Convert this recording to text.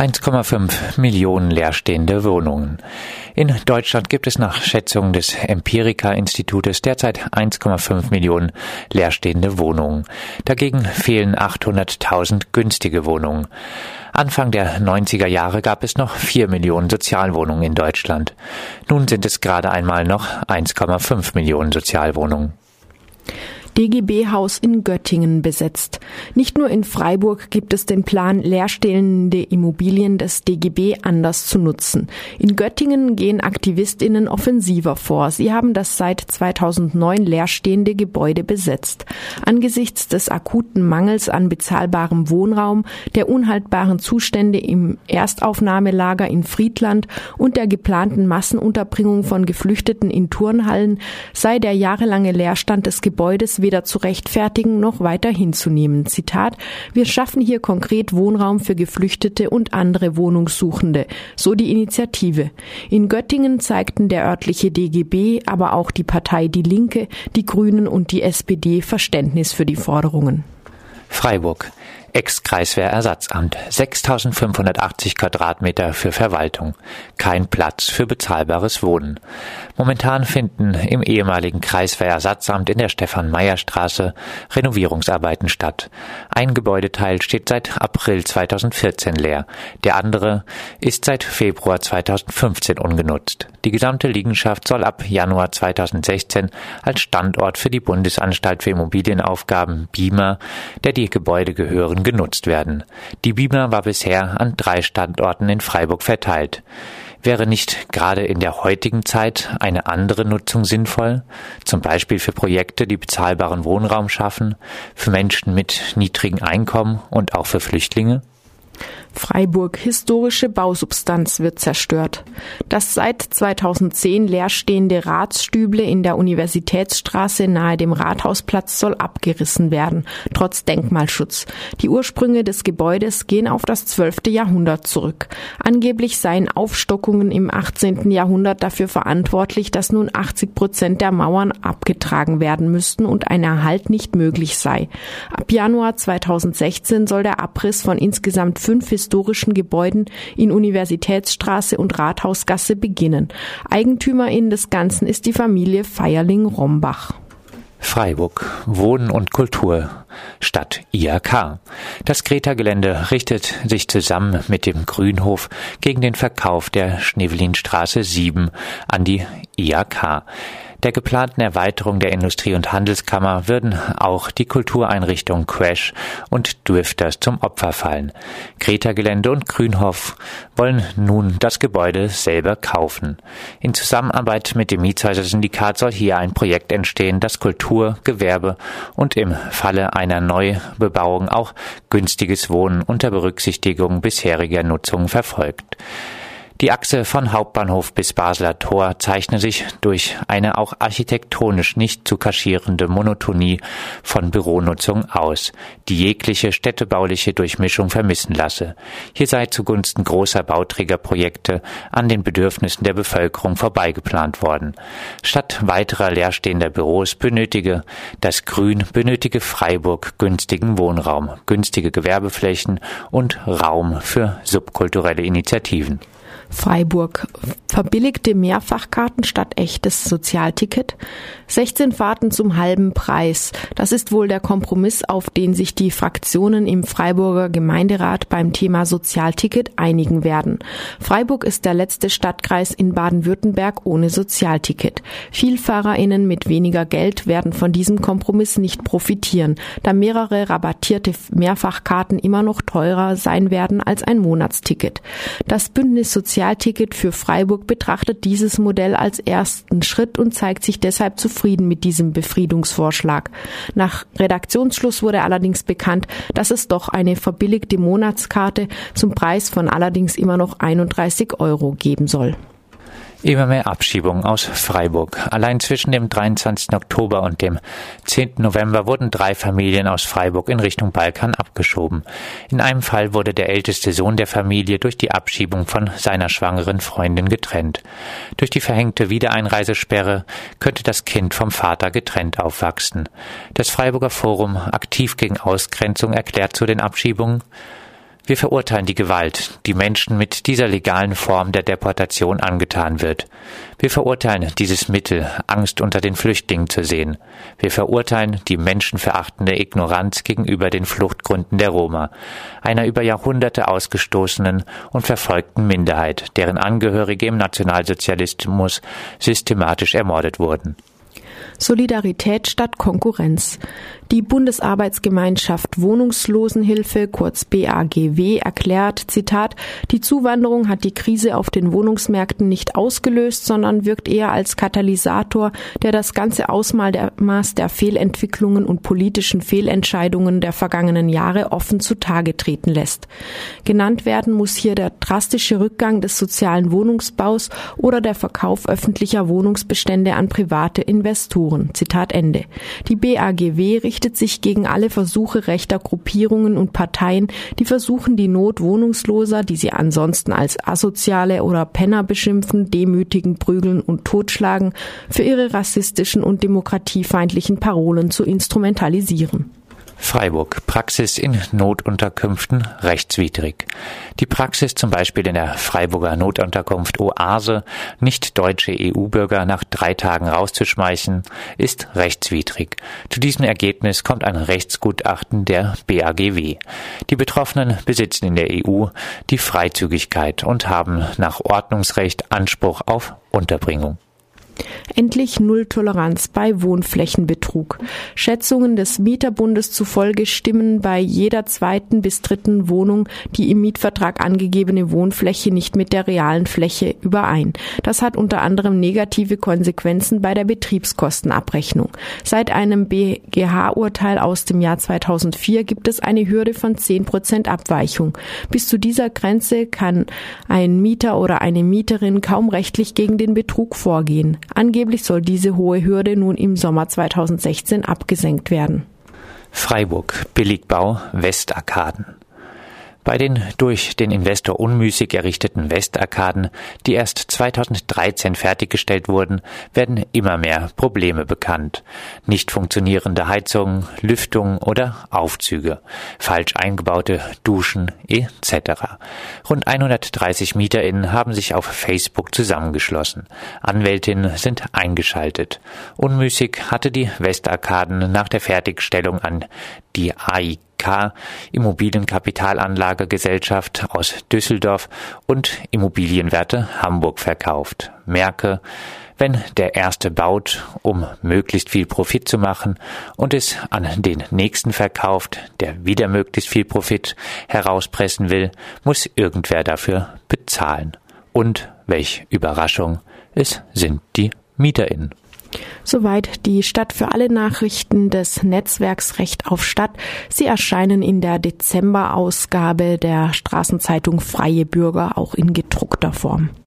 1,5 Millionen leerstehende Wohnungen. In Deutschland gibt es nach Schätzungen des Empirica-Institutes derzeit 1,5 Millionen leerstehende Wohnungen. Dagegen fehlen 800.000 günstige Wohnungen. Anfang der 90er Jahre gab es noch 4 Millionen Sozialwohnungen in Deutschland. Nun sind es gerade einmal noch 1,5 Millionen Sozialwohnungen. DGB-Haus in Göttingen besetzt. Nicht nur in Freiburg gibt es den Plan, leerstehende Immobilien des DGB anders zu nutzen. In Göttingen gehen AktivistInnen offensiver vor. Sie haben das seit 2009 leerstehende Gebäude besetzt. Angesichts des akuten Mangels an bezahlbarem Wohnraum, der unhaltbaren Zustände im Erstaufnahmelager in Friedland und der geplanten Massenunterbringung von Geflüchteten in Turnhallen sei der jahrelange Leerstand des Gebäudes weder zu rechtfertigen noch weiter hinzunehmen. Zitat, wir schaffen hier konkret Wohnraum für Geflüchtete und andere Wohnungssuchende, so die Initiative. In Göttingen zeigten der örtliche DGB, aber auch die Partei Die Linke, die Grünen und die SPD Verständnis für die Forderungen. Freiburg. Ex-Kreiswehrersatzamt. 6580 Quadratmeter für Verwaltung. Kein Platz für bezahlbares Wohnen. Momentan finden im ehemaligen Kreiswehrersatzamt in der Stefan-Meyer-Straße Renovierungsarbeiten statt. Ein Gebäudeteil steht seit April 2014 leer. Der andere ist seit Februar 2015 ungenutzt. Die gesamte Liegenschaft soll ab Januar 2016 als Standort für die Bundesanstalt für Immobilienaufgaben BIMA, der die Gebäude gehören, genutzt werden. Die Bibler war bisher an drei Standorten in Freiburg verteilt. Wäre nicht gerade in der heutigen Zeit eine andere Nutzung sinnvoll, zum Beispiel für Projekte, die bezahlbaren Wohnraum schaffen, für Menschen mit niedrigen Einkommen und auch für Flüchtlinge? Freiburg historische Bausubstanz wird zerstört. Das seit 2010 leerstehende Ratsstüble in der Universitätsstraße nahe dem Rathausplatz soll abgerissen werden, trotz Denkmalschutz. Die Ursprünge des Gebäudes gehen auf das 12. Jahrhundert zurück. Angeblich seien Aufstockungen im 18. Jahrhundert dafür verantwortlich, dass nun 80 Prozent der Mauern abgetragen werden müssten und ein Erhalt nicht möglich sei. Ab Januar 2016 soll der Abriss von insgesamt fünf historischen Gebäuden in Universitätsstraße und Rathausgasse beginnen. Eigentümerin des Ganzen ist die Familie Feierling-Rombach. Freiburg. Wohnen und Kultur statt IAK. Das Greta-Gelände richtet sich zusammen mit dem Grünhof gegen den Verkauf der Schneevelinstraße 7 an die IAK. Der geplanten Erweiterung der Industrie- und Handelskammer würden auch die Kultureinrichtungen Crash und Drifters zum Opfer fallen. Greta Gelände und Grünhof wollen nun das Gebäude selber kaufen. In Zusammenarbeit mit dem Mietshäuser-Syndikat soll hier ein Projekt entstehen, das Kultur, Gewerbe und im Falle einer Neubebauung auch günstiges Wohnen unter Berücksichtigung bisheriger Nutzung verfolgt. Die Achse von Hauptbahnhof bis Basler Tor zeichne sich durch eine auch architektonisch nicht zu kaschierende Monotonie von Büronutzung aus, die jegliche städtebauliche Durchmischung vermissen lasse. Hier sei zugunsten großer Bauträgerprojekte an den Bedürfnissen der Bevölkerung vorbeigeplant worden. Statt weiterer leerstehender Büros benötige das Grün, benötige Freiburg günstigen Wohnraum, günstige Gewerbeflächen und Raum für subkulturelle Initiativen. Freiburg. Verbilligte Mehrfachkarten statt echtes Sozialticket. 16 Fahrten zum halben Preis. Das ist wohl der Kompromiss, auf den sich die Fraktionen im Freiburger Gemeinderat beim Thema Sozialticket einigen werden. Freiburg ist der letzte Stadtkreis in Baden-Württemberg ohne Sozialticket. Vielfahrerinnen mit weniger Geld werden von diesem Kompromiss nicht profitieren, da mehrere rabattierte Mehrfachkarten immer noch teurer sein werden als ein Monatsticket. Das Bündnis Sozial Sozialticket für Freiburg betrachtet dieses Modell als ersten Schritt und zeigt sich deshalb zufrieden mit diesem Befriedungsvorschlag. Nach Redaktionsschluss wurde allerdings bekannt, dass es doch eine verbilligte Monatskarte zum Preis von allerdings immer noch 31 Euro geben soll. Immer mehr Abschiebungen aus Freiburg. Allein zwischen dem 23. Oktober und dem 10. November wurden drei Familien aus Freiburg in Richtung Balkan abgeschoben. In einem Fall wurde der älteste Sohn der Familie durch die Abschiebung von seiner schwangeren Freundin getrennt. Durch die verhängte Wiedereinreisesperre könnte das Kind vom Vater getrennt aufwachsen. Das Freiburger Forum aktiv gegen Ausgrenzung erklärt zu den Abschiebungen Wir verurteilen die Gewalt, die Menschen mit dieser legalen Form der Deportation angetan wird. Wir verurteilen dieses Mittel, Angst unter den Flüchtlingen zu sehen. Wir verurteilen die menschenverachtende Ignoranz gegenüber den Fluchtgründen der Roma, einer über Jahrhunderte ausgestoßenen und verfolgten Minderheit, deren Angehörige im Nationalsozialismus systematisch ermordet wurden. Solidarität statt Konkurrenz. Die Bundesarbeitsgemeinschaft Wohnungslosenhilfe, kurz BAGW, erklärt, Zitat, die Zuwanderung hat die Krise auf den Wohnungsmärkten nicht ausgelöst, sondern wirkt eher als Katalysator, der das ganze Ausmaß der Fehlentwicklungen und politischen Fehlentscheidungen der vergangenen Jahre offen zutage treten lässt. Genannt werden muss hier der drastische Rückgang des sozialen Wohnungsbaus oder der Verkauf öffentlicher Wohnungsbestände an private Investoren. Zitat Ende. Die BAGW richtet sich gegen alle Versuche rechter Gruppierungen und Parteien, die versuchen, die Not Wohnungsloser, die sie ansonsten als asoziale oder Penner beschimpfen, demütigen, prügeln und totschlagen, für ihre rassistischen und demokratiefeindlichen Parolen zu instrumentalisieren. Freiburg. Praxis in Notunterkünften rechtswidrig. Die Praxis zum Beispiel in der Freiburger Notunterkunft Oase, nicht deutsche EU-Bürger nach drei Tagen rauszuschmeißen, ist rechtswidrig. Zu diesem Ergebnis kommt ein Rechtsgutachten der BAGW. Die Betroffenen besitzen in der EU die Freizügigkeit und haben nach Ordnungsrecht Anspruch auf Unterbringung. Endlich Nulltoleranz bei Wohnflächenbetrug. Schätzungen des Mieterbundes zufolge stimmen bei jeder zweiten bis dritten Wohnung die im Mietvertrag angegebene Wohnfläche nicht mit der realen Fläche überein. Das hat unter anderem negative Konsequenzen bei der Betriebskostenabrechnung. Seit einem BGH-Urteil aus dem Jahr 2004 gibt es eine Hürde von 10 Prozent Abweichung. Bis zu dieser Grenze kann ein Mieter oder eine Mieterin kaum rechtlich gegen den Betrug vorgehen. Angeblich soll diese hohe Hürde nun im Sommer 2016 abgesenkt werden. Freiburg Billigbau Westarkaden bei den durch den Investor unmüßig errichteten Westarkaden, die erst 2013 fertiggestellt wurden, werden immer mehr Probleme bekannt. Nicht funktionierende Heizungen, Lüftungen oder Aufzüge, falsch eingebaute Duschen etc. Rund 130 MieterInnen haben sich auf Facebook zusammengeschlossen. Anwältinnen sind eingeschaltet. Unmüßig hatte die Westarkaden nach der Fertigstellung an die AIK K Immobilienkapitalanlagegesellschaft aus Düsseldorf und Immobilienwerte Hamburg verkauft. Merke, wenn der erste baut, um möglichst viel Profit zu machen und es an den nächsten verkauft, der wieder möglichst viel Profit herauspressen will, muss irgendwer dafür bezahlen. Und welch Überraschung, es sind die MieterInnen. Soweit die Stadt für alle Nachrichten des Netzwerks Recht auf Stadt. Sie erscheinen in der Dezemberausgabe der Straßenzeitung Freie Bürger auch in gedruckter Form.